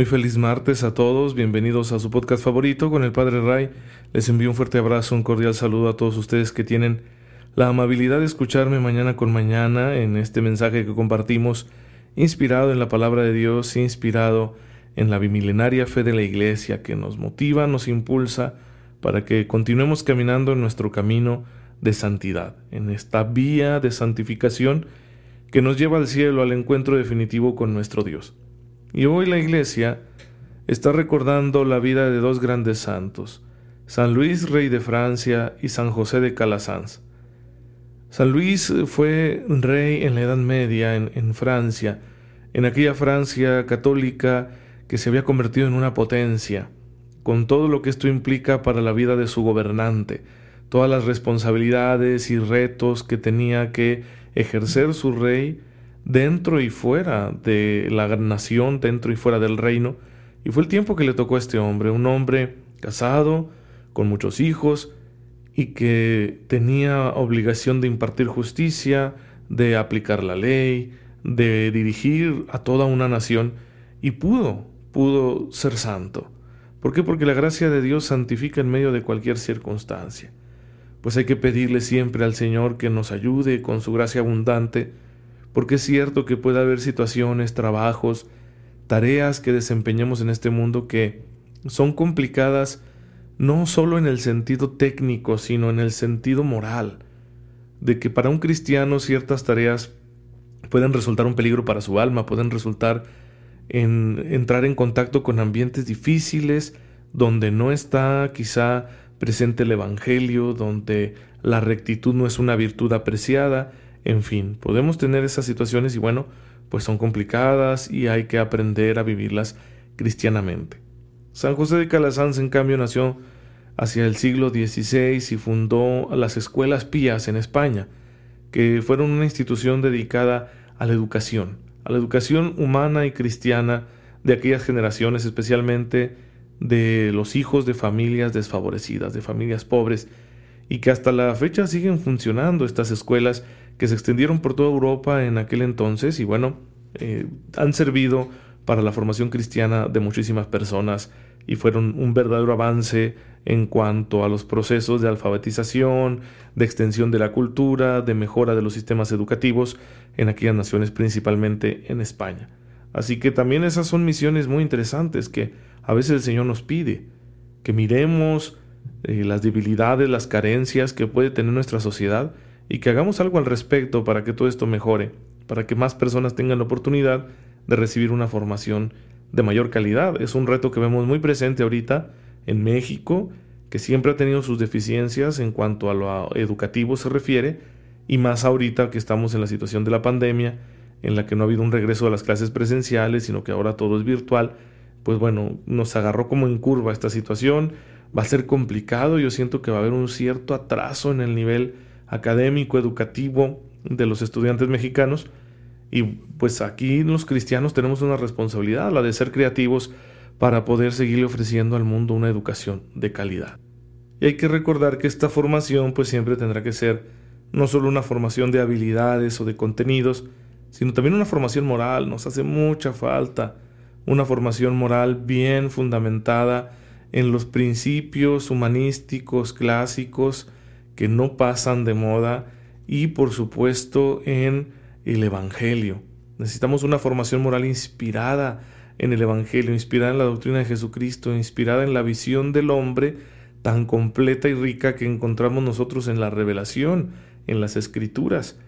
Muy feliz martes a todos, bienvenidos a su podcast favorito con el Padre Ray. Les envío un fuerte abrazo, un cordial saludo a todos ustedes que tienen la amabilidad de escucharme mañana con mañana en este mensaje que compartimos, inspirado en la palabra de Dios, inspirado en la bimilenaria fe de la Iglesia que nos motiva, nos impulsa para que continuemos caminando en nuestro camino de santidad, en esta vía de santificación que nos lleva al cielo, al encuentro definitivo con nuestro Dios. Y hoy la iglesia está recordando la vida de dos grandes santos, San Luis, rey de Francia, y San José de Calasanz. San Luis fue rey en la Edad Media en, en Francia, en aquella Francia católica que se había convertido en una potencia, con todo lo que esto implica para la vida de su gobernante, todas las responsabilidades y retos que tenía que ejercer su rey, dentro y fuera de la nación, dentro y fuera del reino. Y fue el tiempo que le tocó a este hombre, un hombre casado, con muchos hijos, y que tenía obligación de impartir justicia, de aplicar la ley, de dirigir a toda una nación, y pudo, pudo ser santo. ¿Por qué? Porque la gracia de Dios santifica en medio de cualquier circunstancia. Pues hay que pedirle siempre al Señor que nos ayude con su gracia abundante, porque es cierto que puede haber situaciones, trabajos, tareas que desempeñamos en este mundo que son complicadas no solo en el sentido técnico, sino en el sentido moral, de que para un cristiano ciertas tareas pueden resultar un peligro para su alma, pueden resultar en entrar en contacto con ambientes difíciles, donde no está quizá presente el Evangelio, donde la rectitud no es una virtud apreciada, en fin, podemos tener esas situaciones y bueno, pues son complicadas y hay que aprender a vivirlas cristianamente. San José de Calasanz, en cambio, nació hacia el siglo XVI y fundó las escuelas pías en España, que fueron una institución dedicada a la educación, a la educación humana y cristiana de aquellas generaciones, especialmente de los hijos de familias desfavorecidas, de familias pobres, y que hasta la fecha siguen funcionando estas escuelas que se extendieron por toda Europa en aquel entonces y bueno, eh, han servido para la formación cristiana de muchísimas personas y fueron un verdadero avance en cuanto a los procesos de alfabetización, de extensión de la cultura, de mejora de los sistemas educativos en aquellas naciones, principalmente en España. Así que también esas son misiones muy interesantes que a veces el Señor nos pide, que miremos eh, las debilidades, las carencias que puede tener nuestra sociedad y que hagamos algo al respecto para que todo esto mejore, para que más personas tengan la oportunidad de recibir una formación de mayor calidad. Es un reto que vemos muy presente ahorita en México, que siempre ha tenido sus deficiencias en cuanto a lo educativo se refiere, y más ahorita que estamos en la situación de la pandemia, en la que no ha habido un regreso a las clases presenciales, sino que ahora todo es virtual, pues bueno, nos agarró como en curva esta situación, va a ser complicado, yo siento que va a haber un cierto atraso en el nivel académico, educativo de los estudiantes mexicanos. Y pues aquí los cristianos tenemos una responsabilidad, la de ser creativos para poder seguirle ofreciendo al mundo una educación de calidad. Y hay que recordar que esta formación pues siempre tendrá que ser no solo una formación de habilidades o de contenidos, sino también una formación moral. Nos hace mucha falta una formación moral bien fundamentada en los principios humanísticos clásicos, que no pasan de moda y por supuesto en el Evangelio. Necesitamos una formación moral inspirada en el Evangelio, inspirada en la doctrina de Jesucristo, inspirada en la visión del hombre tan completa y rica que encontramos nosotros en la revelación, en las escrituras.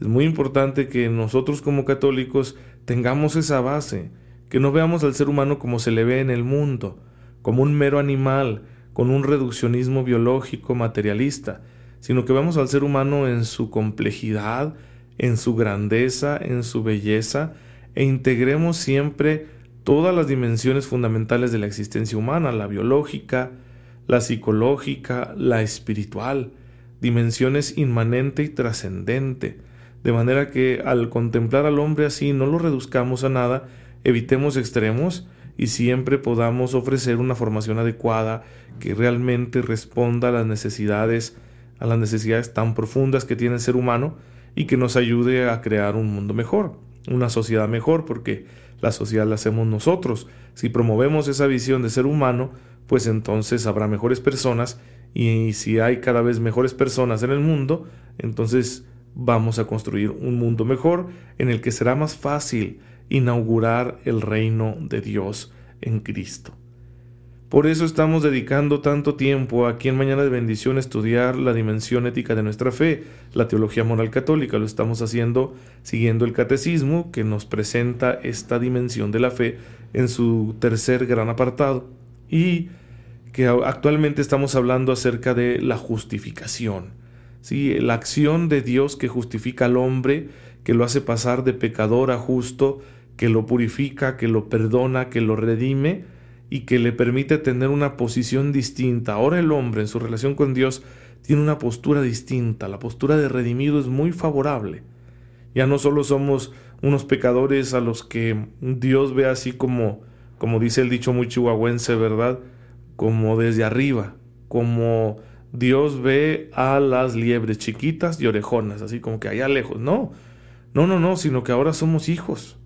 Es muy importante que nosotros como católicos tengamos esa base, que no veamos al ser humano como se le ve en el mundo, como un mero animal, con un reduccionismo biológico materialista, sino que vemos al ser humano en su complejidad, en su grandeza, en su belleza, e integremos siempre todas las dimensiones fundamentales de la existencia humana, la biológica, la psicológica, la espiritual, dimensiones inmanente y trascendente, de manera que al contemplar al hombre así no lo reduzcamos a nada, evitemos extremos y siempre podamos ofrecer una formación adecuada que realmente responda a las necesidades, a las necesidades tan profundas que tiene el ser humano y que nos ayude a crear un mundo mejor, una sociedad mejor, porque la sociedad la hacemos nosotros. Si promovemos esa visión de ser humano, pues entonces habrá mejores personas y si hay cada vez mejores personas en el mundo, entonces vamos a construir un mundo mejor en el que será más fácil inaugurar el reino de Dios en Cristo. Por eso estamos dedicando tanto tiempo aquí en Mañana de Bendición a estudiar la dimensión ética de nuestra fe, la teología moral católica. Lo estamos haciendo siguiendo el catecismo que nos presenta esta dimensión de la fe en su tercer gran apartado y que actualmente estamos hablando acerca de la justificación. ¿sí? La acción de Dios que justifica al hombre, que lo hace pasar de pecador a justo, que lo purifica, que lo perdona, que lo redime y que le permite tener una posición distinta. Ahora el hombre en su relación con Dios tiene una postura distinta. La postura de redimido es muy favorable. Ya no solo somos unos pecadores a los que Dios ve así como, como dice el dicho muy chihuahuense, ¿verdad? Como desde arriba, como Dios ve a las liebres chiquitas y orejonas, así como que allá lejos. No, no, no, no, sino que ahora somos hijos.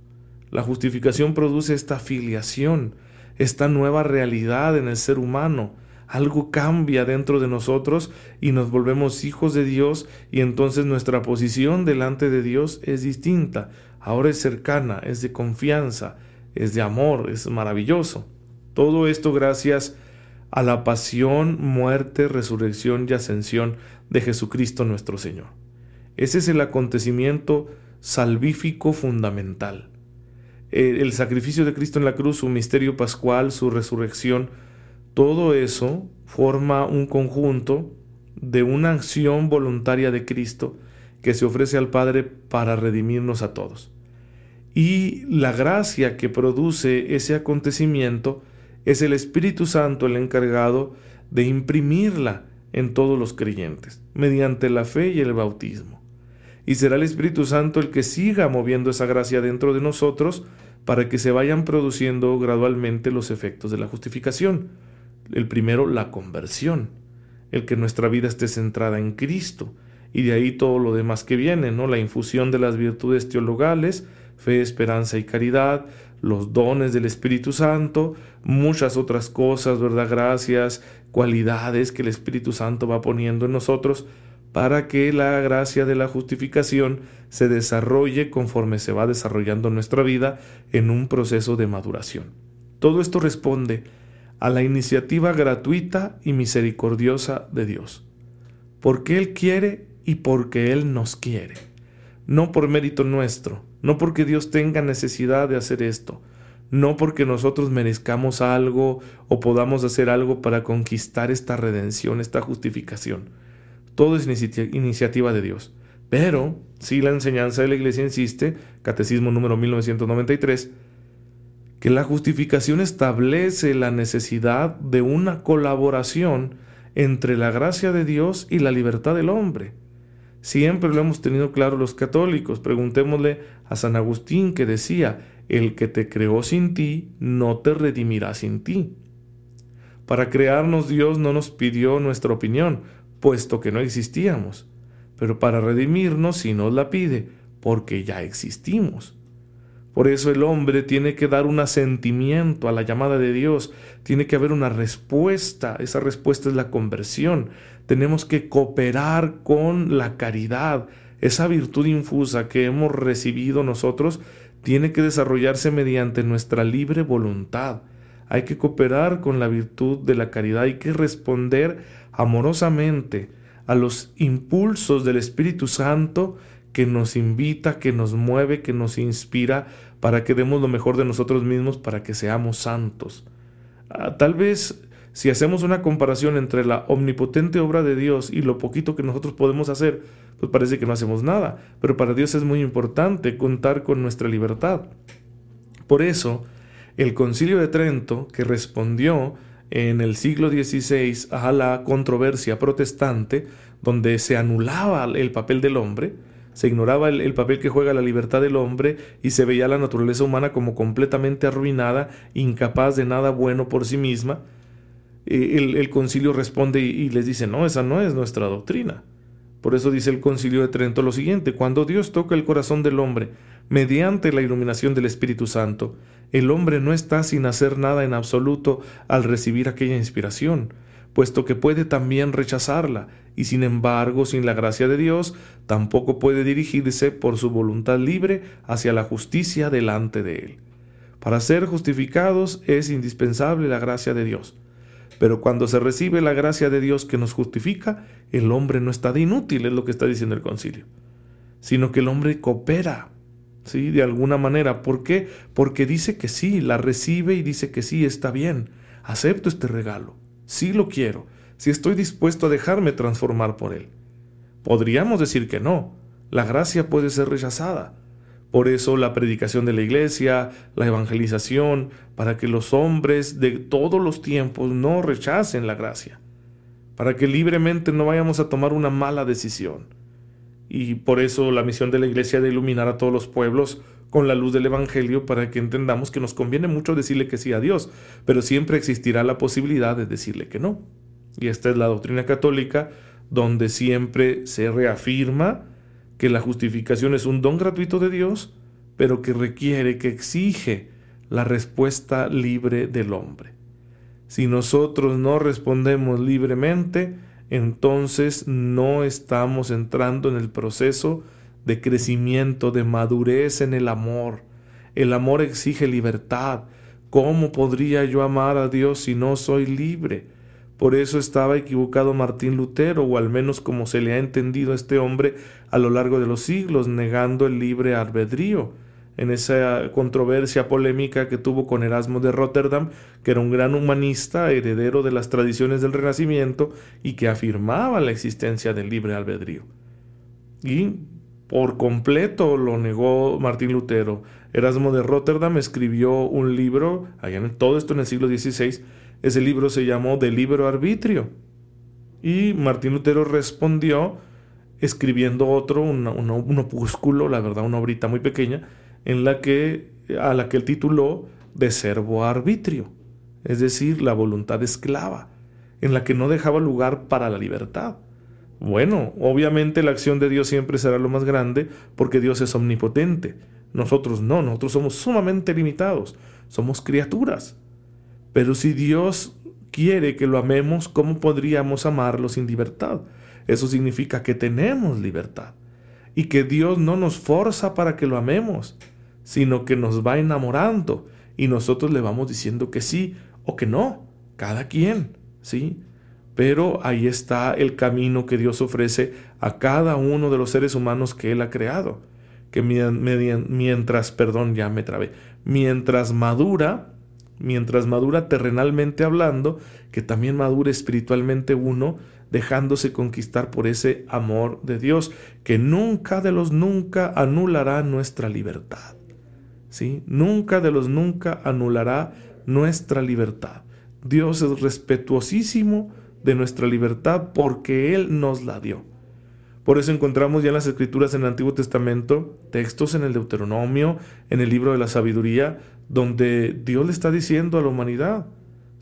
La justificación produce esta filiación, esta nueva realidad en el ser humano. Algo cambia dentro de nosotros y nos volvemos hijos de Dios y entonces nuestra posición delante de Dios es distinta. Ahora es cercana, es de confianza, es de amor, es maravilloso. Todo esto gracias a la pasión, muerte, resurrección y ascensión de Jesucristo nuestro Señor. Ese es el acontecimiento salvífico fundamental. Eh, el sacrificio de Cristo en la cruz, su misterio pascual, su resurrección, todo eso forma un conjunto de una acción voluntaria de Cristo que se ofrece al Padre para redimirnos a todos. Y la gracia que produce ese acontecimiento es el Espíritu Santo el encargado de imprimirla en todos los creyentes, mediante la fe y el bautismo y será el Espíritu Santo el que siga moviendo esa gracia dentro de nosotros para que se vayan produciendo gradualmente los efectos de la justificación. El primero, la conversión, el que nuestra vida esté centrada en Cristo, y de ahí todo lo demás que viene, ¿no? La infusión de las virtudes teologales, fe, esperanza y caridad, los dones del Espíritu Santo, muchas otras cosas, ¿verdad? Gracias, cualidades que el Espíritu Santo va poniendo en nosotros para que la gracia de la justificación se desarrolle conforme se va desarrollando nuestra vida en un proceso de maduración. Todo esto responde a la iniciativa gratuita y misericordiosa de Dios, porque Él quiere y porque Él nos quiere, no por mérito nuestro, no porque Dios tenga necesidad de hacer esto, no porque nosotros merezcamos algo o podamos hacer algo para conquistar esta redención, esta justificación todo es iniciativa de Dios. Pero, si la enseñanza de la Iglesia insiste, Catecismo número 1993, que la justificación establece la necesidad de una colaboración entre la gracia de Dios y la libertad del hombre. Siempre lo hemos tenido claro los católicos. Preguntémosle a San Agustín que decía, el que te creó sin ti, no te redimirá sin ti. Para crearnos Dios no nos pidió nuestra opinión, puesto que no existíamos, pero para redimirnos sí nos la pide, porque ya existimos. Por eso el hombre tiene que dar un asentimiento a la llamada de Dios, tiene que haber una respuesta, esa respuesta es la conversión. Tenemos que cooperar con la caridad, esa virtud infusa que hemos recibido nosotros tiene que desarrollarse mediante nuestra libre voluntad. Hay que cooperar con la virtud de la caridad, hay que responder amorosamente a los impulsos del Espíritu Santo que nos invita, que nos mueve, que nos inspira para que demos lo mejor de nosotros mismos, para que seamos santos. Ah, tal vez si hacemos una comparación entre la omnipotente obra de Dios y lo poquito que nosotros podemos hacer, pues parece que no hacemos nada. Pero para Dios es muy importante contar con nuestra libertad. Por eso, el concilio de Trento, que respondió en el siglo XVI a la controversia protestante, donde se anulaba el papel del hombre, se ignoraba el, papel que juega la libertad del hombre y se veía la naturaleza humana como completamente arruinada, incapaz de nada bueno por sí misma, eh, el, concilio responde y, les dice, no, esa no es nuestra doctrina. Por eso dice el concilio de Trento lo siguiente, cuando Dios toca el corazón del hombre mediante la iluminación del Espíritu Santo, el hombre no está sin hacer nada en absoluto al recibir aquella inspiración, puesto que puede también rechazarla, y sin embargo, sin la gracia de Dios, tampoco puede dirigirse por su voluntad libre hacia la justicia delante de Él. Para ser justificados es indispensable la gracia de Dios. Pero cuando se recibe la gracia de Dios que nos justifica, el hombre no está de inútil, es lo que está diciendo el concilio, sino que el hombre coopera, ¿sí? De alguna manera. ¿Por qué? Porque dice que sí, la recibe y dice que sí, está bien, acepto este regalo, sí lo quiero, si estoy dispuesto a dejarme transformar por él. Podríamos decir que no, la gracia puede ser rechazada, por eso la predicación de la iglesia, la evangelización, para que los hombres de todos los tiempos no rechacen la gracia, para que libremente no vayamos a tomar una mala decisión. Y por eso la misión de la iglesia de iluminar a todos los pueblos con la luz del Evangelio para que entendamos que nos conviene mucho decirle que sí a Dios, pero siempre existirá la posibilidad de decirle que no. Y esta es la doctrina católica donde siempre se reafirma que la justificación es un don gratuito de Dios, pero que requiere, que exige la respuesta libre del hombre. Si nosotros no respondemos libremente, entonces no estamos entrando en el proceso de crecimiento, de madurez en el amor. El amor exige libertad. ¿Cómo podría yo amar a Dios si no soy libre? Por eso estaba equivocado Martín Lutero, o al menos como se le ha entendido a este hombre a lo largo de los siglos, negando el libre albedrío. En esa controversia polémica que tuvo con Erasmo de Rotterdam, que era un gran humanista, heredero de las tradiciones del Renacimiento y que afirmaba la existencia del libre albedrío. Y por completo lo negó Martín Lutero. Erasmo de Rotterdam escribió un libro, allá en todo esto en el siglo XVI, ese libro se llamó De Libro Arbitrio. Y Martín Lutero respondió escribiendo otro, un opúsculo, la verdad, una obrita muy pequeña, en la que, a la que él tituló De Servo Arbitrio, es decir, la voluntad esclava, en la que no dejaba lugar para la libertad. Bueno, obviamente la acción de Dios siempre será lo más grande porque Dios es omnipotente. Nosotros no, nosotros somos sumamente limitados, somos criaturas. Pero si Dios quiere que lo amemos, ¿cómo podríamos amarlo sin libertad? Eso significa que tenemos libertad y que Dios no nos forza para que lo amemos, sino que nos va enamorando y nosotros le vamos diciendo que sí o que no, cada quien, ¿sí? Pero ahí está el camino que Dios ofrece a cada uno de los seres humanos que Él ha creado, que mientras, perdón, ya me trabé, mientras madura, mientras madura terrenalmente hablando, que también madure espiritualmente uno, dejándose conquistar por ese amor de Dios, que nunca de los nunca anulará nuestra libertad. Nunca de los nunca anulará nuestra libertad. Dios es respetuosísimo de nuestra libertad porque Él nos la dio. Por eso encontramos ya en las escrituras en el Antiguo Testamento textos en el Deuteronomio, en el libro de la sabiduría, donde Dios le está diciendo a la humanidad,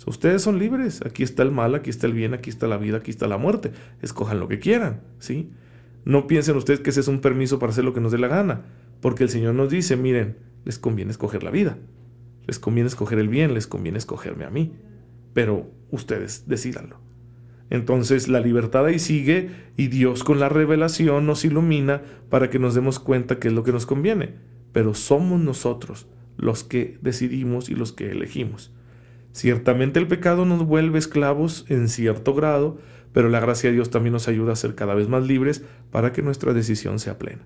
ustedes son libres, aquí está el mal, aquí está el bien, aquí está la vida, aquí está la muerte, escojan lo que quieran, ¿sí? No piensen ustedes que ese es un permiso para hacer lo que nos dé la gana, porque el Señor nos dice, miren, les conviene escoger la vida, les conviene escoger el bien, les conviene escogerme a mí, pero ustedes decidanlo. Entonces la libertad ahí sigue y Dios con la revelación nos ilumina para que nos demos cuenta que es lo que nos conviene, pero somos nosotros los que decidimos y los que elegimos. Ciertamente el pecado nos vuelve esclavos en cierto grado, pero la gracia de Dios también nos ayuda a ser cada vez más libres para que nuestra decisión sea plena.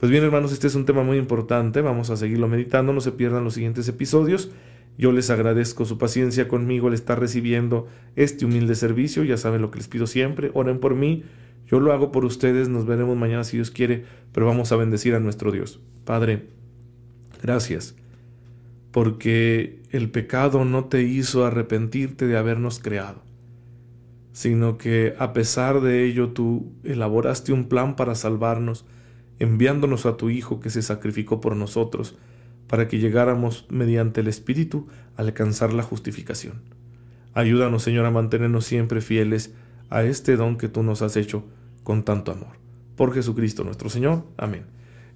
Pues bien hermanos, este es un tema muy importante, vamos a seguirlo meditando, no se pierdan los siguientes episodios Yo les agradezco su paciencia conmigo al estar recibiendo este humilde servicio. Ya saben lo que les pido siempre. Oren por mí. Yo lo hago por ustedes. Nos veremos mañana si Dios quiere. Pero vamos a bendecir a nuestro Dios. Padre, gracias. Porque el pecado no te hizo arrepentirte de habernos creado, sino que a pesar de ello tú elaboraste un plan para salvarnos, enviándonos a tu Hijo que se sacrificó por nosotros para que llegáramos mediante el Espíritu a alcanzar la justificación. Ayúdanos, Señor, a mantenernos siempre fieles a este don que tú nos has hecho con tanto amor. Por Jesucristo nuestro Señor. Amén.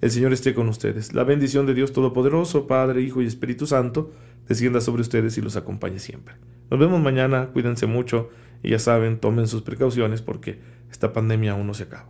El Señor esté con ustedes. La bendición de Dios Todopoderoso, Padre, Hijo y Espíritu Santo, descienda sobre ustedes y los acompañe siempre. Nos vemos mañana, cuídense mucho y ya saben, tomen sus precauciones porque esta pandemia aún no se acaba.